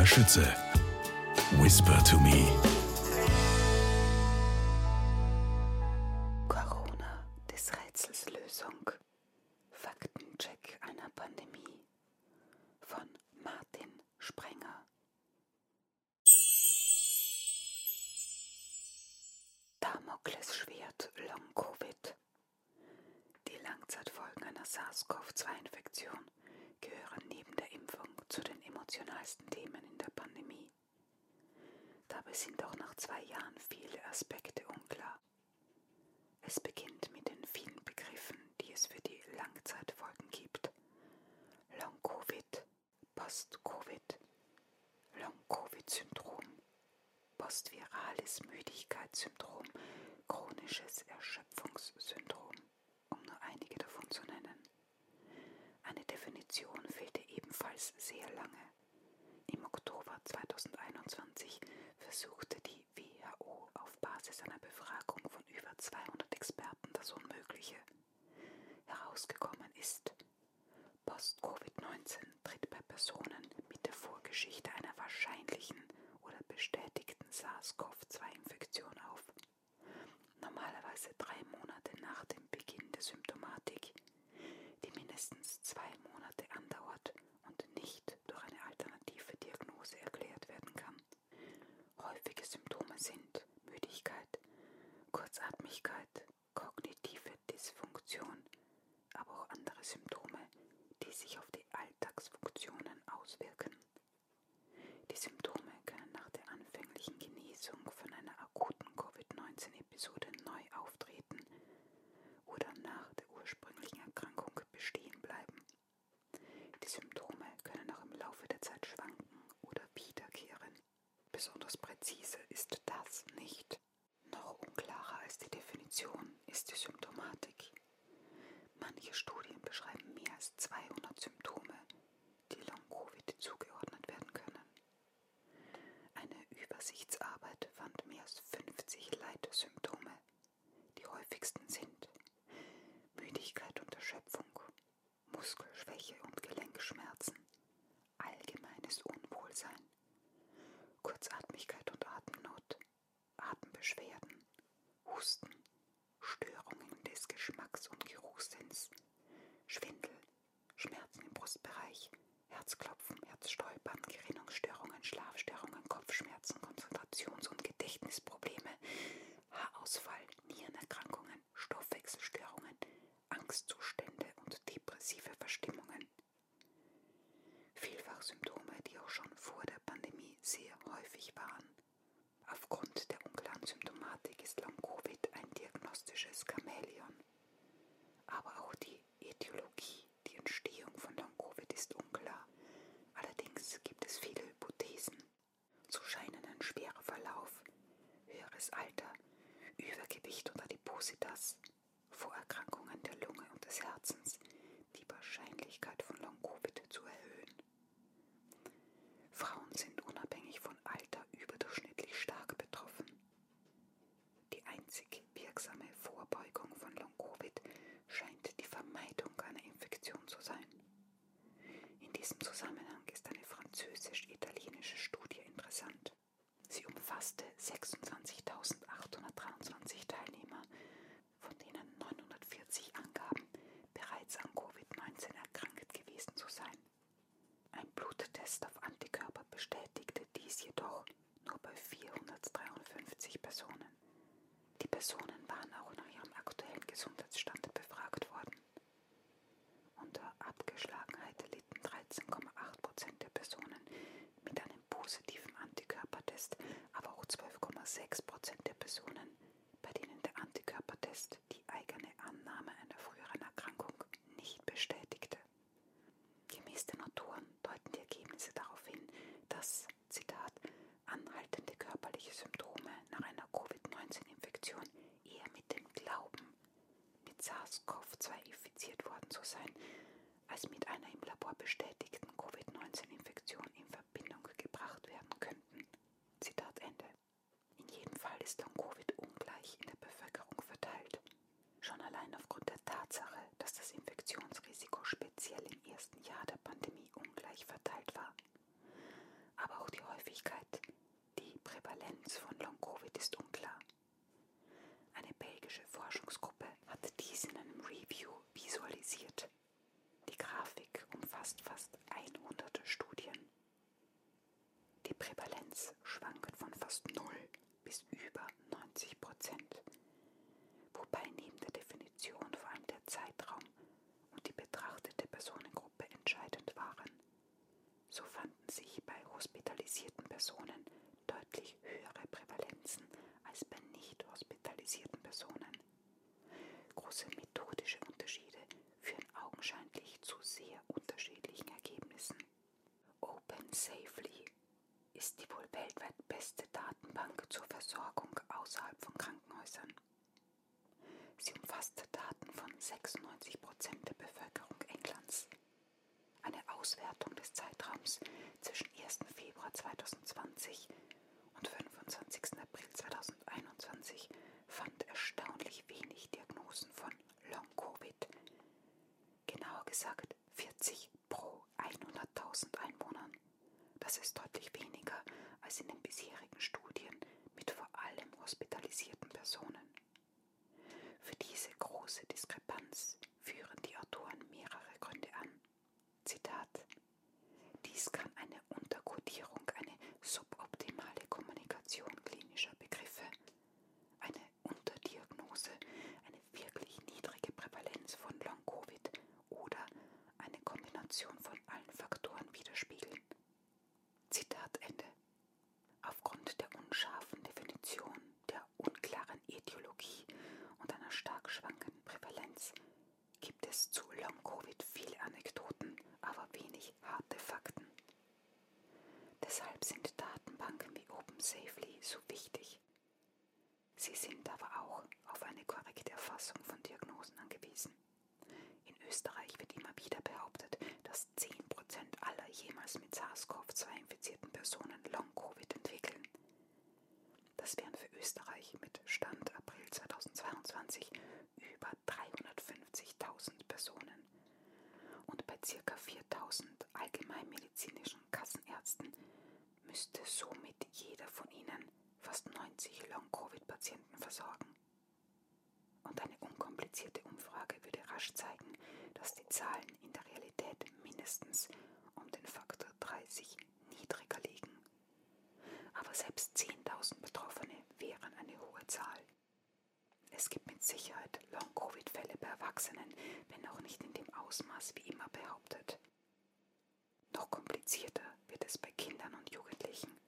Maria Schütze. Whisper to me. Corona des Rätsels Lösung. Faktencheck einer Pandemie von Martin Sprenger. Damoklesschwert Long Covid. Die Langzeitfolgen einer SARS-CoV-2-Infektion gehören neben der Impfung zu den emotionalsten Themen in der Pandemie. Dabei sind auch nach zwei Jahren viele Aspekte unklar. Es beginnt mit den vielen Begriffen, die es für die Langzeitfolgen gibt. Long-Covid, Post-Covid, Long-Covid-Syndrom, postvirales Müdigkeitssyndrom, chronisches Erschöpfungssyndrom, um nur einige davon zu nennen. Eine Definition fehlte ebenfalls sehr lange. Im Oktober 2021 versuchte die WHO auf Basis einer Befragung von über 200 Experten das Unmögliche. Herausgekommen ist, Post-Covid-19 tritt bei Personen mit der Vorgeschichte einer wahrscheinlichen oder bestätigten SARS-CoV-2-Infektion auf. Normalerweise drei Monate nach dem Beginn der Symptomatik die mindestens zwei Monate andauert und nicht durch eine alternative Diagnose erklärt werden kann. Häufige Symptome sind Müdigkeit, Kurzatmigkeit, kognitive Dysfunktion, aber auch andere Symptome, die sich auf die Alltagsfunktionen auswirken. Die Symptome können nach der anfänglichen Genesung von einer akuten Covid-19-Episode neu auftreten oder nach der ursprünglichen Erkrankung bestehen bleiben. Die Symptome können auch im Laufe der Zeit schwanken oder wiederkehren. Besonders präzise ist das nicht. Noch unklarer als die Definition ist die Symptomatik. Manche Studien beschreiben mehr als 200 Symptome, die Long-Covid zugeordnet werden können. Eine Übersichtsarbeit fand mehr als 50 Leitsymptome. Die häufigsten sind Müdigkeit und Erschöpfung, Muskelschwäche und Gelenkschmerzen, allgemeines Unwohlsein, Kurzatmigkeit und Atemnot, Atembeschwerden, Husten, Störungen des Geschmacks- und Geruchssinns, Schwindel, Schmerzen im Brustbereich, Herzklopfen, Herzstolpern, Gerinnungsstörungen, Schlafstörungen, Kopfschmerzen, Konzentrations- und Gedächtnisprobleme, Haarausfall, Nierenerkrankungen, Stoffwechselstörungen, Angstzustände und depressive Verstimmungen. Vielfach Symptome, die auch schon vor der Pandemie sehr häufig waren. Aufgrund der unklaren Symptomatik ist Long-Covid ein diagnostisches Chamäleon. Aber auch die Äthiologie, die Entstehung von Long-Covid ist unklar. Allerdings gibt es viele Hypothesen. So scheinen ein schwerer Verlauf, höheres Alter, Übergewicht und Adipositas, Vorerkrankungen der Lunge und des Herzens die Wahrscheinlichkeit von Long-Covid zu erhöhen. Frauen sind unabhängig von Alter überdurchschnittlich stark betroffen. Die einzig wirksame Vorbeugung von Long-Covid scheint die Vermeidung einer Infektion zu sein. In diesem Zusammenhang ist eine französisch-italienische Studie interessant. Sie umfasste 26.823 Teilnehmer, von denen 940 angaben, bereits an Covid-19 erkrankt gewesen zu sein. Ein Bluttest auf Antikörper bestätigte dies jedoch nur bei 453 Personen. Die Personen waren auch nach ihrem aktuellen Gesundheitsstand befragt worden. Unter Abgeschlagenheit litten 13,8 Prozent der Personen mit einem positiven Antikörpertest, aber auch 12,6 Prozent der Personen, bei denen der Antikörpertest die eigene Annahme einer früheren Erkrankung nicht bestätigte. Gemäß den Autoren deuten die Ergebnisse darauf hin, dass, Zitat, anhaltende körperliche Symptome nach einer Covid-19-Infektion eher mit dem Glauben, mit SARS-CoV-2 infiziert worden zu sein, als mit einer im Labor bestätigten Covid-19-Infektion in Verbindung gebracht werden könnten. Zitat Ende. In jedem Fall ist Long-Covid ungleich in der Bevölkerung verteilt. Schon allein aufgrund der Tatsache, dass das Infektionsrisiko speziell im ersten Jahr der Pandemie ungleich verteilt war. Aber auch die Prävalenz von Long-Covid ist unklar. Eine belgische Forschungsgruppe hat dies in einem Review visualisiert. Die Grafik umfasst fast 100 Studien. Die Prävalenz schwankt von fast 0 bis über 90 Prozent, wobei neben der Definition vor allem der Zeitraum und die betrachtete Personengruppe entscheidend waren. So fanden sich bei hospitalisierten Personen deutlich höhere Prävalenzen als bei nicht hospitalisierten Personen. Große methodische Unterschiede führen augenscheinlich zu sehr unterschiedlichen Ergebnissen. Open Safely ist die wohl weltweit beste Datenbank zur Versorgung außerhalb von Krankenhäusern. Sie umfasst Daten von 96 Prozent der Bevölkerung Englands. Eine Auswertung des Zeitraums zwischen 1. Februar 2020 und 25. April 2021 fand erstaunlich wenig Diagnosen von Long-Covid. Genauer gesagt Das ist deutlich weniger als in den bisherigen Studien mit vor allem hospitalisierten Personen. Für diese große Diskrepanz führen die Autoren mehrere Gründe an. Zitat Dies kann eine Unterkodierung, eine suboptimale Kommunikation klinischer Begriffe, eine Unterdiagnose, eine wirklich niedrige Prävalenz von Long-Covid oder eine Kombination von allen Faktoren widerspiegeln. Zitat Ende. Aufgrund der unscharfen Definition, der unklaren Etiologie und einer stark schwankenden Prävalenz gibt zu Long-Covid viele Anekdoten, aber wenig harte Fakten. Deshalb sind Datenbanken wie OpenSafely so wichtig. Sie sind aber auch auf eine korrekte Erfassung von Diagnosen angewiesen. In Österreich wird immer wieder behauptet, dass 10% aller jemals mit SARS-CoV-2 infizierten Personen Long-Covid entwickeln. Das wären für Österreich mit Stand April 2022 über 350.000 Personen. Und bei ca. 4.000 allgemeinmedizinischen Kassenärzten müsste somit jeder von ihnen fast 90 Long-Covid-Patienten versorgen. Und eine unkomplizierte Umfrage würde rasch zeigen, dass die Zahlen in der Realität mindestens um den Faktor 30 niedriger liegen. Aber selbst 10.000 Betroffene wären eine hohe Zahl. Es gibt mit Sicherheit Long-Covid-Fälle bei Erwachsenen, wenn auch nicht in dem Ausmaß wie immer behauptet. Noch komplizierter wird es bei Kindern und Jugendlichen.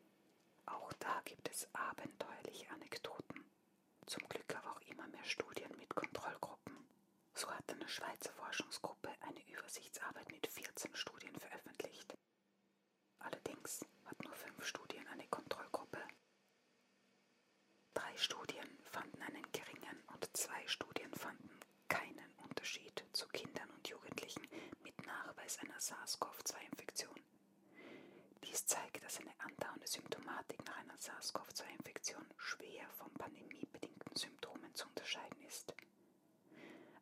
Auch da gibt es abenteuerliche Anekdoten. Zum Glück aber auch immer mehr Studien mit Kontrollgruppen. So hat eine Schweizer Forschungsgruppe eine Übersichtsarbeit mit 14 Studien veröffentlicht. Allerdings hat nur fünf Studien eine Kontrollgruppe. Drei Studien und zwei Studien fanden keinen Unterschied zu Kindern und Jugendlichen mit Nachweis einer SARS-CoV-2-Infektion. Dies zeigt, dass eine andauernde Symptomatik nach einer SARS-CoV-2-Infektion schwer von pandemiebedingten Symptomen zu unterscheiden ist.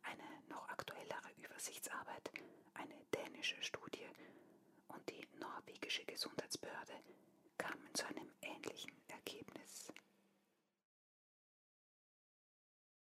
Eine noch aktuellere Übersichtsarbeit, eine dänische Studie und die norwegische Gesundheitsbehörde